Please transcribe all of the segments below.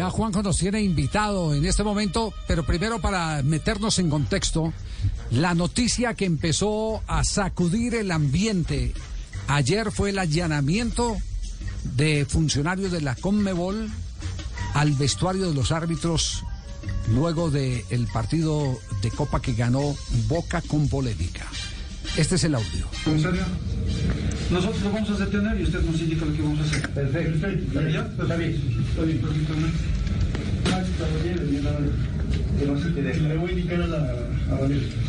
Ya Juanjo nos tiene invitado en este momento, pero primero para meternos en contexto, la noticia que empezó a sacudir el ambiente ayer fue el allanamiento de funcionarios de la Conmebol al vestuario de los árbitros luego del partido de Copa que ganó Boca con polémica. Este es el audio. Nosotros lo vamos a detener y usted nos indica lo que vamos a hacer. Perfecto. ¿Está bien? Está bien. Está bien. Le voy a indicar a la...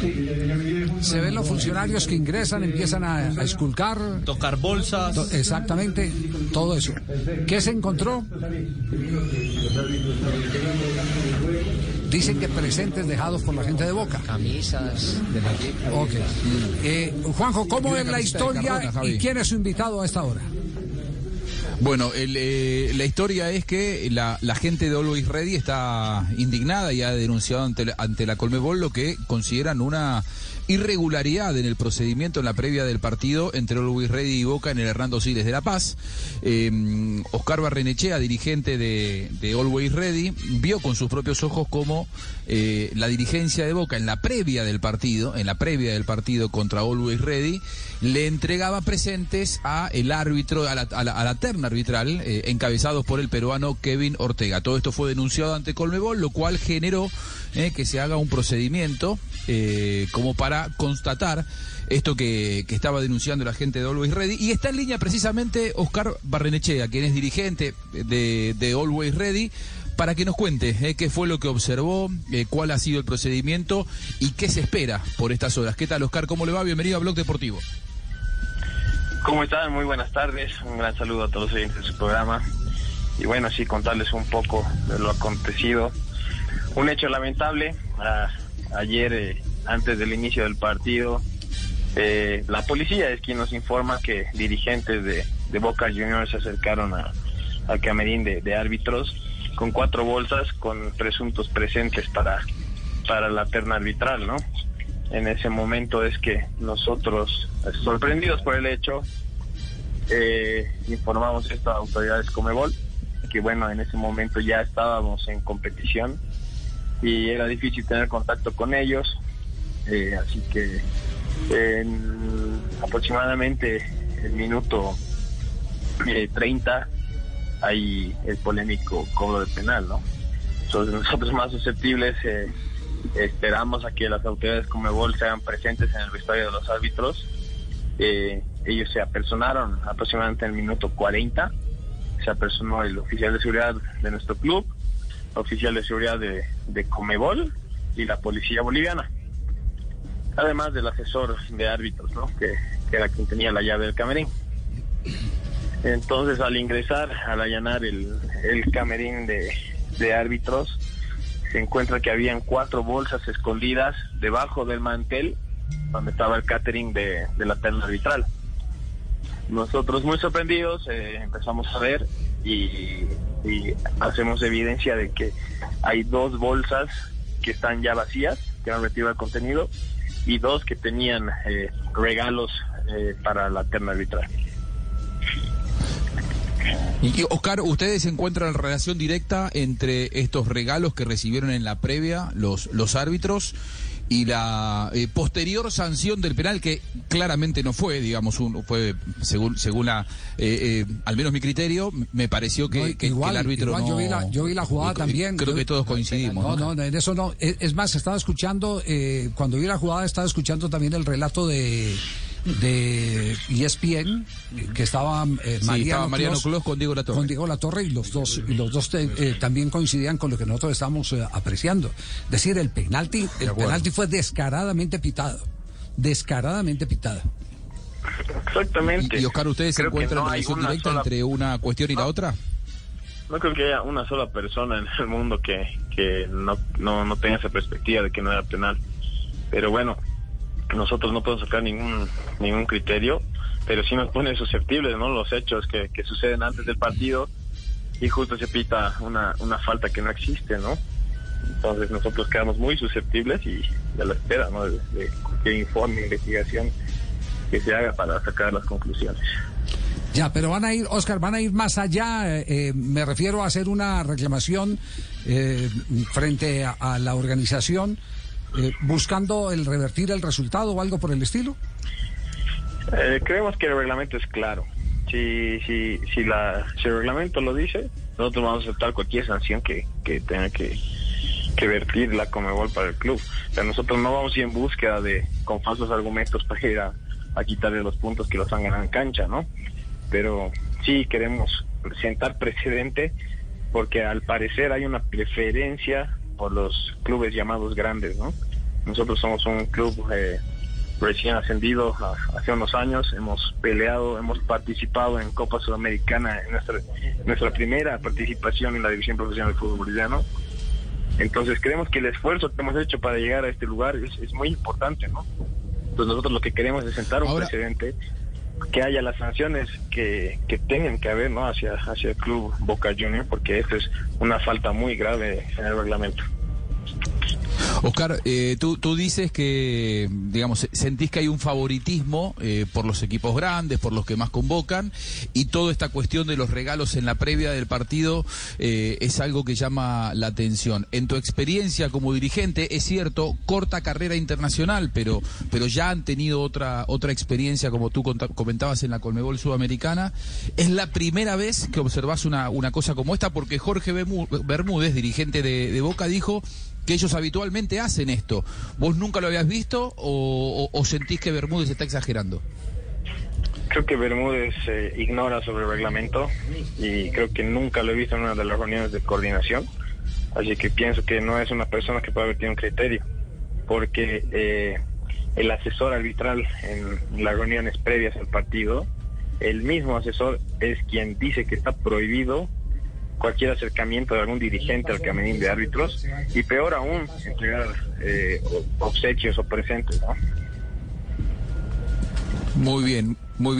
ya- ya Se ven los funcionarios que ingresan, empiezan a, a esculcar. Tocar bolsas. to- Exactamente, todo eso. ¿Qué se encontró? Dicen que presentes dejados por la gente de Boca. Camisas del equipo. Ok. Eh, Juanjo, ¿cómo es la de historia y quién es su invitado a esta hora? Bueno, el, eh, la historia es que la, la gente de Always Ready está indignada y ha denunciado ante, la- ante la Colmebol lo que consideran una irregularidad en el procedimiento en la previa del partido entre Always Ready y Boca en el Hernando Siles de La Paz. Eh, Oscar Barrenechea, dirigente de, de Always Ready, vio con sus propios ojos cómo eh, la dirigencia de Boca en la previa del partido, en la previa del partido contra Always Ready, le entregaba presentes a el árbitro, a la, a la- terna arbitral, eh, encabezados por el peruano Kevin Ortega. Todo esto fue denunciado ante Colmebol, lo cual generó eh, que se haga un procedimiento como para constatar esto que, estaba denunciando la gente de Always Ready. Y está en línea precisamente Oscar Barrenechea, quien es dirigente de, de Always Ready, para que nos cuente eh, qué fue lo que observó, eh, cuál ha sido el procedimiento y qué se espera por estas horas. ¿Qué tal, Oscar? ¿Cómo le va? Bienvenido a Blog Deportivo. ¿Cómo están? Muy buenas tardes. Un gran saludo a todos los oyentes de su programa. Y bueno, sí, contarles un poco de lo acontecido. Un hecho lamentable. ayer, eh, antes del inicio del partido, eh, la policía es quien nos informa que dirigentes de, de Boca Juniors se acercaron a- al camerín de, árbitros con cuatro bolsas con presuntos presentes para, para la terna arbitral, ¿no? En ese momento es que nosotros, sorprendidos por el hecho, eh, informamos esto a autoridades Comebol, que bueno, en ese momento ya estábamos en competición y era difícil tener contacto con ellos, eh, así que en aproximadamente el minuto eh, 30 hay el polémico cobro de penal, ¿no? Entonces nosotros más susceptibles eh, esperamos a que las autoridades Comebol se hagan presentes en el vestuario de los árbitros. Eh, ellos se apersonaron aproximadamente en el minuto 40. Se apersonó el oficial de seguridad de nuestro club, oficial de seguridad de, de Comebol y la policía boliviana. Además del asesor de árbitros, ¿no? Que, era quien tenía la llave del camerín. Entonces, al ingresar, al allanar el, el camerín de, árbitros, se encuentra que habían cuatro bolsas escondidas debajo del mantel donde estaba el catering de, de la terna arbitral. Nosotros muy sorprendidos eh, empezamos a ver y, y hacemos evidencia de que hay dos bolsas que están ya vacías, que han retirado el contenido, y dos que tenían eh, regalos eh, para la terna arbitral. Y, Oscar, ¿ustedes encuentran relación directa entre estos regalos que recibieron en la previa los, los árbitros y la eh, posterior sanción del penal que claramente no fue, digamos, un, fue según según la, eh, eh, al menos mi criterio, me pareció que, No, que- que igual, el árbitro igual, no. yo vi la- yo vi la jugada también. Creo Yo- que todos coincidimos. No, ¿no? no, en eso no. Es, es más, estaba escuchando, eh, cuando vi la jugada, estaba escuchando también el relato de de ESPN que estaba eh, Sí, Mariano, estaba Mariano Clos Clos con Diego Latorre. con Diego Latorre y los dos y los dos te- eh, también coincidían con lo que nosotros estamos eh, apreciando. Es decir, el penalti el penalti fue descaradamente pitado, descaradamente pitado. Exactamente. Y, y, Oscar, ¿ustedes Creo que encuentran no relación directa sola- entre una cuestión y la otra? No creo que haya una sola persona en el mundo que, que no, no, no tenga esa perspectiva de que no era penal. Pero bueno, nosotros no podemos sacar ningún ningún criterio, pero sí nos pone susceptibles ¿no? los hechos que, que suceden antes del partido y justo se pita una, una falta que no existe, ¿no? Entonces nosotros quedamos muy susceptibles y a la espera ¿no? de, cualquier informe, investigación que se haga para sacar las conclusiones. Ya, pero van a ir, Oscar, van a ir más allá. eh, eh, me refiero a hacer una reclamación eh, frente a la organización, eh, buscando el revertir el resultado o algo por el estilo. Eh, creemos que el reglamento es claro. Si, si, si, la, si el reglamento lo dice, nosotros vamos a aceptar cualquier sanción que, que tenga que, que vertir la Comebol para el club. O sea, nosotros no vamos a ir en búsqueda de, con falsos argumentos para ir a, a quitarle los puntos que los han ganado en cancha, ¿no? Pero sí queremos sentar precedente porque al parecer hay una preferencia por los clubes llamados grandes, ¿no? Nosotros somos un club eh, recién ascendido hace unos años, hemos peleado, hemos participado en Copa Sudamericana, en nuestra, nuestra primera participación en la División Profesional de Fútbol Boliviano. Entonces creemos que el esfuerzo que hemos hecho para llegar a este lugar es, es muy importante, ¿no? Entonces nosotros lo que queremos es sentar un Ahora- precedente, que haya las sanciones que, que tengan que haber, ¿no? Hacia, hacia el club Boca Junior, porque esto es una falta muy grave en el reglamento. Oscar, eh, tú, tú dices que, digamos, sentís que hay un favoritismo eh, por los equipos grandes, por los que más convocan, y toda esta cuestión de los regalos en la previa del partido eh, es algo que llama la atención. En tu experiencia como dirigente, es cierto, corta carrera internacional, pero, pero ya han tenido otra, otra experiencia, como tú comentabas en la Colmebol Sudamericana. Es la primera vez que observás una, una cosa como esta, porque Jorge Bermú- Bermúdez, dirigente de Boca, dijo que ellos habitualmente hacen esto. ¿Vos nunca lo habías visto o, sentís que Bermúdez está exagerando? Creo que Bermúdez eh, ignora sobre el reglamento y creo que nunca lo he visto en una de las reuniones de coordinación. Así que pienso que no es una persona que pueda haber tenido un criterio, porque eh, el asesor arbitral en las reuniones previas al partido, el mismo asesor es quien dice que está prohibido cualquier acercamiento de algún dirigente al camerín de árbitros y peor aún entregar eh, obsequios o presentes. ¿no? Muy bien, muy bien.